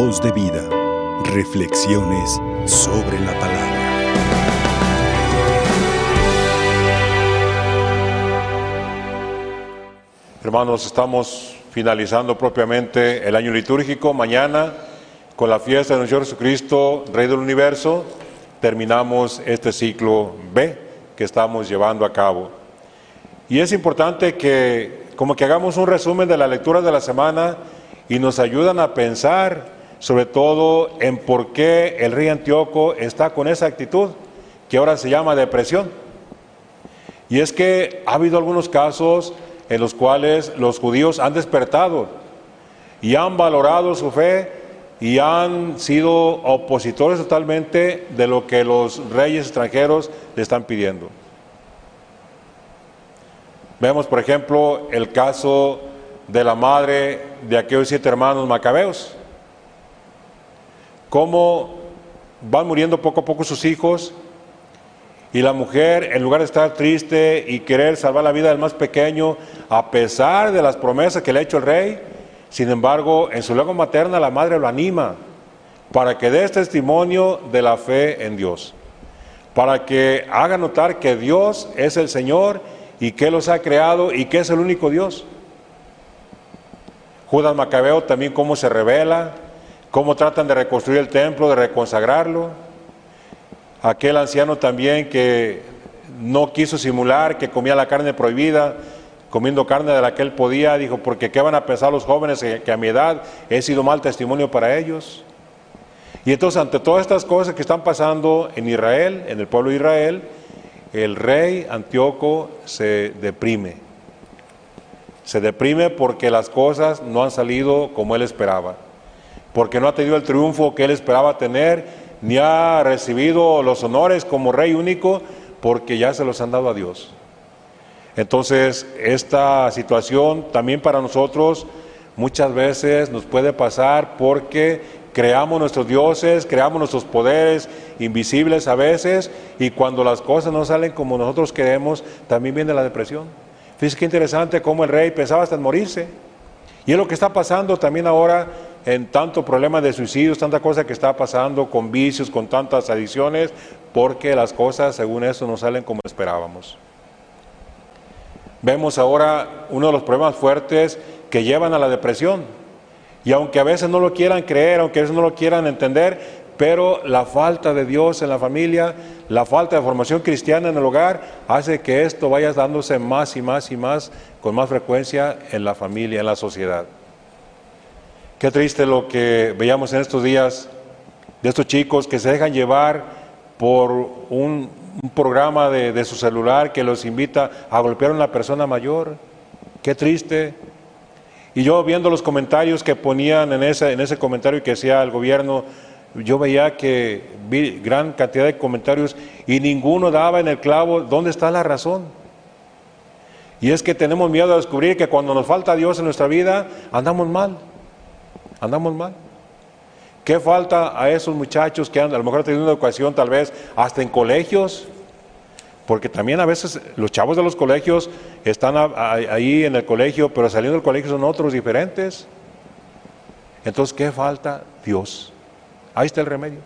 Voz de vida. Reflexiones sobre la palabra. Hermanos, estamos finalizando propiamente el año litúrgico. Mañana, con la fiesta de nuestro Jesucristo, Rey del Universo, terminamos este ciclo B que estamos llevando a cabo. Y es importante que como que hagamos un resumen de la lectura de la semana y nos ayudan a pensar sobre todo en por qué el rey Antíoco está con esa actitud que ahora se llama depresión. Y es que ha habido algunos casos en los cuales los judíos han despertado y han valorado su fe y han sido opositores totalmente de lo que los reyes extranjeros le están pidiendo. Vemos, por ejemplo, el caso de la madre de aquellos siete hermanos macabeos. Cómo van muriendo poco a poco sus hijos y la mujer, en lugar de estar triste y querer salvar la vida del más pequeño, a pesar de las promesas que le ha hecho el rey, sin embargo, en su lengua materna la madre lo anima para que dé testimonio de la fe en Dios, para que haga notar que Dios es el Señor y que los ha creado y que es el único Dios. Judas Macabeo también cómo se revela, cómo tratan de reconstruir el templo, de reconsagrarlo. Aquel anciano también que no quiso simular que comía la carne prohibida, comiendo carne de la que él podía, dijo, porque ¿qué van a pensar los jóvenes que a mi edad he sido mal testimonio para ellos? Y entonces ante todas estas cosas que están pasando en Israel, en el pueblo de Israel, el rey Antíoco se deprime. Se deprime porque las cosas no han salido como él esperaba, porque no ha tenido el triunfo que él esperaba tener, ni ha recibido los honores como rey único, porque ya se los han dado a Dios. Entonces, esta situación también para nosotros muchas veces nos puede pasar porque creamos nuestros dioses, creamos nuestros poderes invisibles a veces, y cuando las cosas no salen como nosotros queremos, también viene la depresión. Fíjense qué interesante cómo el rey pensaba hasta en morirse. Y es lo que está pasando también ahora en tanto problema de suicidios, tanta cosa que está pasando con vicios, con tantas adicciones, porque las cosas, según eso, no salen como esperábamos. Vemos ahora uno de los problemas fuertes que llevan a la depresión. Y aunque a veces no lo quieran creer, aunque a veces no lo quieran entender, pero la falta de Dios en la familia, la falta de formación cristiana en el hogar, hace que esto vaya dándose más y más y más, con más frecuencia en la familia, en la sociedad. Qué triste lo que veíamos en estos días de estos chicos que se dejan llevar por un, programa de, de, su celular que los invita a golpear a una persona mayor. Qué triste. Y yo viendo los comentarios que ponían en ese, en ese comentario que hacía el gobierno, yo veía que vi gran cantidad de comentarios y ninguno daba en el clavo dónde está la razón. Y es que tenemos miedo a descubrir que cuando nos falta Dios en nuestra vida, andamos mal. Andamos mal. ¿Qué falta a esos muchachos que han, a lo mejor tenido una educación tal vez hasta en colegios? Porque también a veces los chavos de los colegios están ahí en el colegio, pero saliendo del colegio son otros diferentes. Entonces, ¿qué falta? Dios. Ahí está el remedio.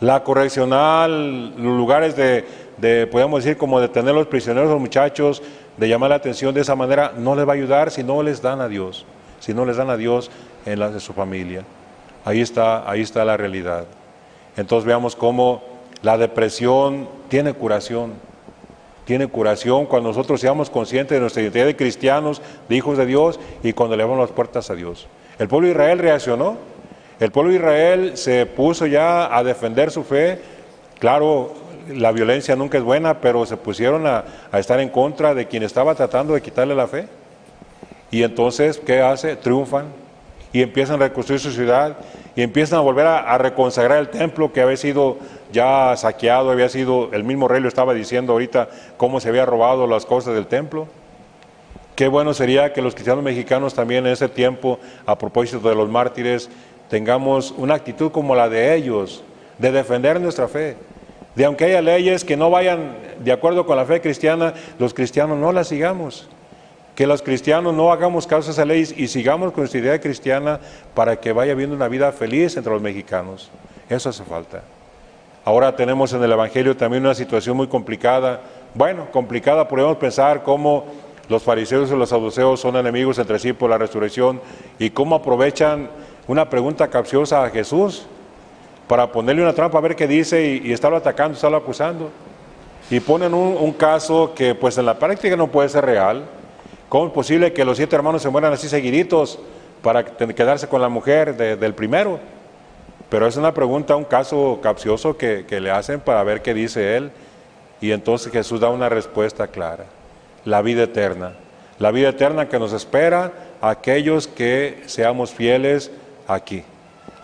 La correccional, los lugares de, de, podemos decir, como de tener los prisioneros, los muchachos, de llamar la atención de esa manera, no les va a ayudar si no les dan a Dios, si no les dan a Dios en la de su familia. Ahí está, ahí está la realidad. Entonces veamos cómo la depresión tiene curación tiene curación cuando nosotros seamos conscientes de nuestra identidad de cristianos, de hijos de Dios y cuando le abrimos las puertas a Dios. El pueblo de Israel reaccionó, el pueblo de Israel se puso ya a defender su fe, claro, la violencia nunca es buena, pero se pusieron a, estar en contra de quien estaba tratando de quitarle la fe. Y entonces, ¿qué hace? Triunfan y empiezan a reconstruir su ciudad y empiezan a volver a, reconsagrar el templo que había sido ya saqueado, había sido, el mismo rey lo estaba diciendo ahorita, cómo se había robado las cosas del templo. Qué bueno sería que los cristianos mexicanos también en ese tiempo, a propósito de los mártires, tengamos una actitud como la de ellos, de defender nuestra fe, de aunque haya leyes que no vayan de acuerdo con la fe cristiana, los cristianos no las sigamos. Que los cristianos no hagamos caso a esa ley y sigamos con nuestra idea cristiana para que vaya habiendo una vida feliz entre los mexicanos. Eso hace falta. Ahora tenemos en el Evangelio también una situación muy complicada. Bueno, complicada, podemos pensar cómo los fariseos y los saduceos son enemigos entre sí por la resurrección y cómo aprovechan una pregunta capciosa a Jesús para ponerle una trampa a ver qué dice y, estarlo atacando, estarlo acusando. Y ponen un, caso que pues en la práctica no puede ser real. ¿Cómo es posible que los siete hermanos se mueran así seguiditos para quedarse con la mujer del primero? Pero es una pregunta, un caso capcioso que, que le hacen para ver qué dice él. Y entonces Jesús da una respuesta clara. La vida eterna. La vida eterna que nos espera a aquellos que seamos fieles aquí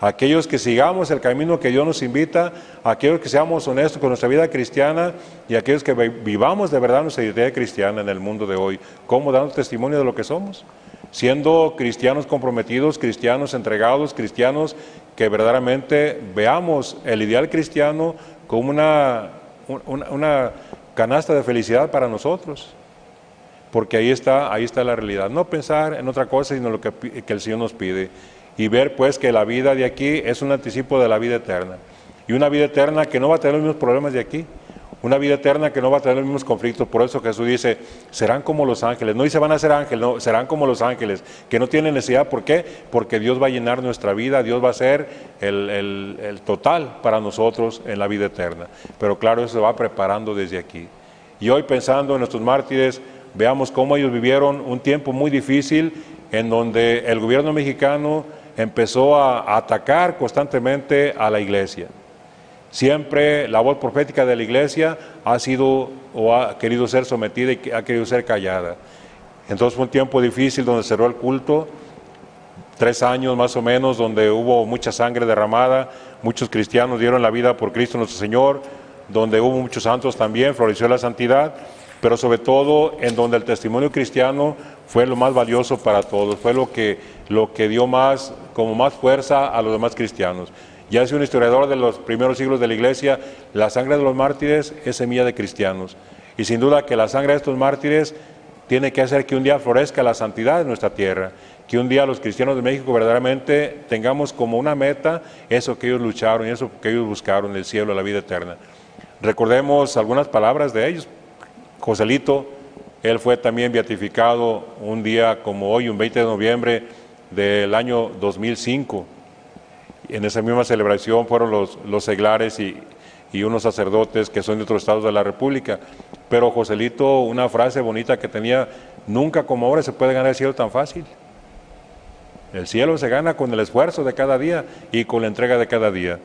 aquellos que sigamos el camino que Dios nos invita, aquellos que seamos honestos con nuestra vida cristiana y aquellos que vivamos de verdad nuestra identidad cristiana en el mundo de hoy, como dando testimonio de lo que somos, siendo cristianos comprometidos, cristianos entregados, cristianos que verdaderamente veamos el ideal cristiano como una, canasta de felicidad para nosotros. Porque ahí está, ahí está la realidad. No pensar en otra cosa, sino lo que, que el Señor nos pide y ver pues que la vida de aquí es un anticipo de la vida eterna. Y una vida eterna que no va a tener los mismos problemas de aquí. Una vida eterna que no va a tener los mismos conflictos. Por eso Jesús dice, serán como los ángeles. No dice van a ser ángeles, no, serán como los ángeles, que no tienen necesidad. ¿Por qué? Porque Dios va a llenar nuestra vida, Dios va a ser el, el total para nosotros en la vida eterna. Pero claro, eso se va preparando desde aquí. Y hoy pensando en nuestros mártires, veamos cómo ellos vivieron un tiempo muy difícil en donde el gobierno mexicano empezó a, atacar constantemente a la iglesia. Siempre la voz profética de la iglesia ha sido o ha querido ser sometida y ha querido ser callada. Entonces fue un tiempo difícil donde cerró el culto, tres años más o menos, donde hubo mucha sangre derramada, muchos cristianos dieron la vida por Cristo nuestro Señor, donde hubo muchos santos también, floreció la santidad, pero sobre todo en donde el testimonio cristiano fue lo más valioso para todos, fue lo que, lo que dio más, como más fuerza a los demás cristianos. Ya es un historiador de los primeros siglos de la iglesia, la sangre de los mártires es semilla de cristianos. Y sin duda que la sangre de estos mártires tiene que hacer que un día florezca la santidad de nuestra tierra, que un día los cristianos de México verdaderamente tengamos como una meta eso que ellos lucharon y eso que ellos buscaron, el cielo, la vida eterna. Recordemos algunas palabras de ellos. Joselito, él fue también beatificado un día como hoy, un 20 de noviembre del año 2005. En esa misma celebración fueron los, seglares y, y unos sacerdotes que son de otros estados de la República. Pero Joselito, una frase bonita que tenía, nunca como ahora se puede ganar el cielo tan fácil. El cielo se gana con el esfuerzo de cada día y con la entrega de cada día.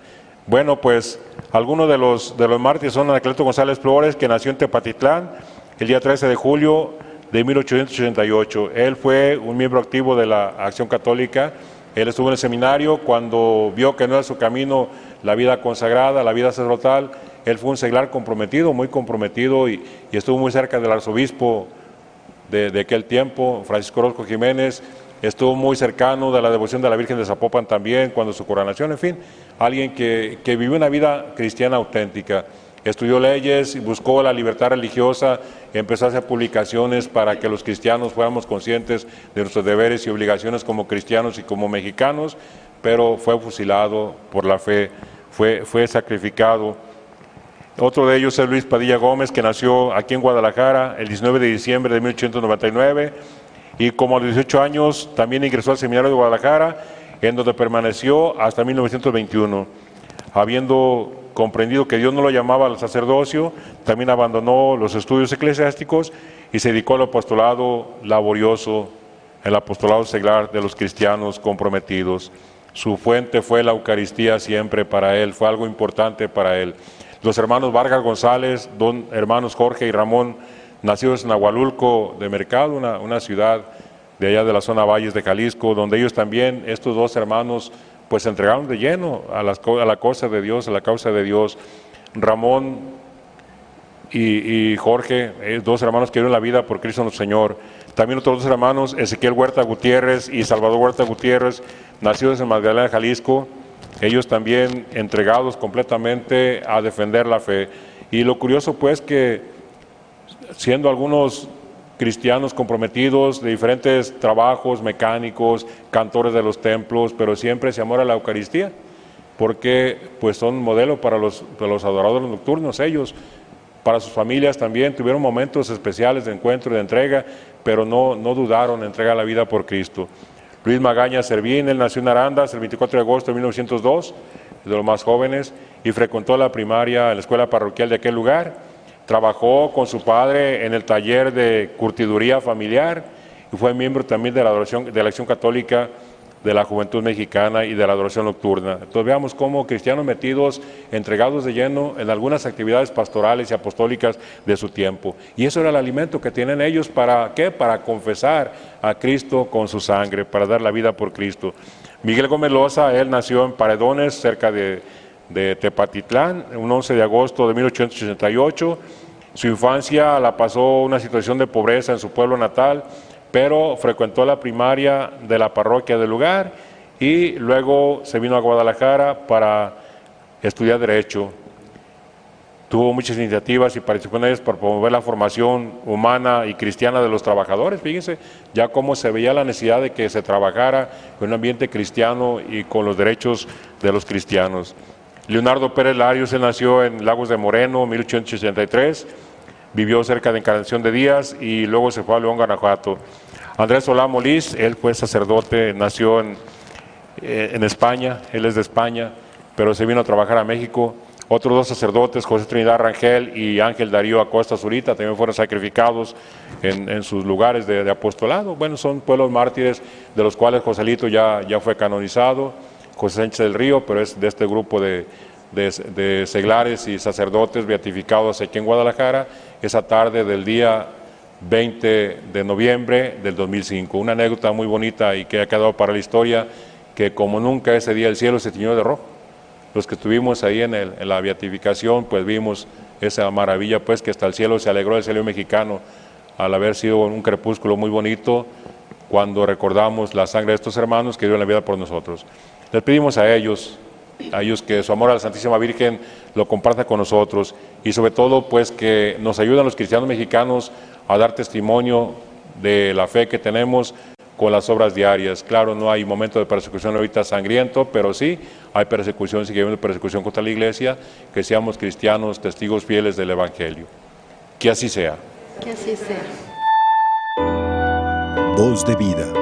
Bueno, pues algunos de los, de los mártires son Anacleto González Flores, que nació en Tepatitlán, el día 13 de julio de 1888. Él fue un miembro activo de la Acción Católica. Él estuvo en el seminario cuando vio que no era su camino la vida consagrada, la vida sacerdotal. Él fue un seglar comprometido, muy comprometido y, estuvo muy cerca del arzobispo de, aquel tiempo, Francisco Orozco Jiménez. Estuvo muy cercano de la devoción de la Virgen de Zapopan también, cuando su coronación, en fin, alguien que, que vivió una vida cristiana auténtica estudió leyes, buscó la libertad religiosa, empezó a hacer publicaciones para que los cristianos fuéramos conscientes de nuestros deberes y obligaciones como cristianos y como mexicanos, pero fue fusilado por la fe, fue, fue sacrificado. Otro de ellos es Luis Padilla Gómez, que nació aquí en Guadalajara el 19 de diciembre de 1899 y como a los 18 años también ingresó al seminario de Guadalajara, en donde permaneció hasta 1921, habiendo comprendido que Dios no lo llamaba al sacerdocio, también abandonó los estudios eclesiásticos y se dedicó al apostolado laborioso, el apostolado seglar de los cristianos comprometidos. Su fuente fue la Eucaristía siempre para él, fue algo importante para él. Los hermanos Vargas González, don hermanos Jorge y Ramón, nacidos en Agualulco de Mercado, una, una ciudad de allá de la zona Valles de Jalisco, donde ellos también, estos dos hermanos, pues se entregaron de lleno a, las, la cosa de Dios, a la causa de Dios. Ramón y, Jorge, eh, dos hermanos que dieron la vida por Cristo nuestro Señor. También otros dos hermanos, Ezequiel Huerta Gutiérrez y Salvador Huerta Gutiérrez, nacidos en Magdalena, Jalisco, ellos también entregados completamente a defender la fe. Y lo curioso pues que siendo algunos cristianos comprometidos de diferentes trabajos, mecánicos, cantores de los templos, pero siempre ese amor a la Eucaristía, porque pues son modelo para los, para los adoradores nocturnos, ellos, para sus familias también, tuvieron momentos especiales de encuentro y de entrega, pero no, no dudaron en entregar la vida por Cristo. Luis Magaña Servín, él nació en Arandas el 24 de agosto de 1902, de los más jóvenes, y frecuentó la primaria la escuela parroquial de aquel lugar Trabajó con su padre en el taller de curtiduría familiar y fue miembro también de la, adoración, de la Acción Católica de la Juventud Mexicana y de la Adoración Nocturna. Entonces veamos cómo cristianos metidos, entregados de lleno en algunas actividades pastorales y apostólicas de su tiempo. Y eso era el alimento que tienen ellos para qué? Para confesar a Cristo con su sangre, para dar la vida por Cristo. Miguel Gómez Loza, él nació en Paredones, cerca de de Tepatitlán, un 11 de agosto de 1888. Su infancia la pasó una situación de pobreza en su pueblo natal, pero frecuentó la primaria de la parroquia del lugar y luego se vino a Guadalajara para estudiar Derecho. Tuvo muchas iniciativas y participó en ellas para promover la formación humana y cristiana de los trabajadores. Fíjense ya cómo se veía la necesidad de que se trabajara en un ambiente cristiano y con los derechos de los cristianos. Leonardo Pérez Larios, él nació en Lagos de Moreno, 1883, vivió cerca de Encarnación de Díaz y luego se fue a León, Guanajuato. Andrés Solá Molís, él fue sacerdote, nació en, eh, en España, él es de España, pero se vino a trabajar a México. Otros dos sacerdotes, José Trinidad Rangel y Ángel Darío Acosta Zurita, también fueron sacrificados en, sus lugares de, apostolado. Bueno, son pueblos mártires de los cuales Joselito ya, ya fue canonizado. José Sánchez del Río, pero es de este grupo de, seglares y sacerdotes beatificados aquí en Guadalajara, esa tarde del día 20 de noviembre del 2005. Una anécdota muy bonita y que ha quedado para la historia, que como nunca ese día el cielo se tiñó de rojo. Los que estuvimos ahí en, en la beatificación, pues vimos esa maravilla, pues que hasta el cielo se alegró el cielo mexicano al haber sido un crepúsculo muy bonito cuando recordamos la sangre de estos hermanos que dieron la vida por nosotros. Les pedimos a ellos, a ellos que su amor a la Santísima Virgen lo comparta con nosotros y sobre todo pues que nos ayuden los cristianos mexicanos a dar testimonio de la fe que tenemos con las obras diarias. Claro, no hay momento de persecución ahorita sangriento, pero sí hay persecución, sigue persecución contra la iglesia, que seamos cristianos, testigos fieles del Evangelio. Que así sea. Que así sea. Voz de vida.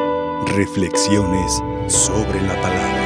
Reflexiones sobre la palabra.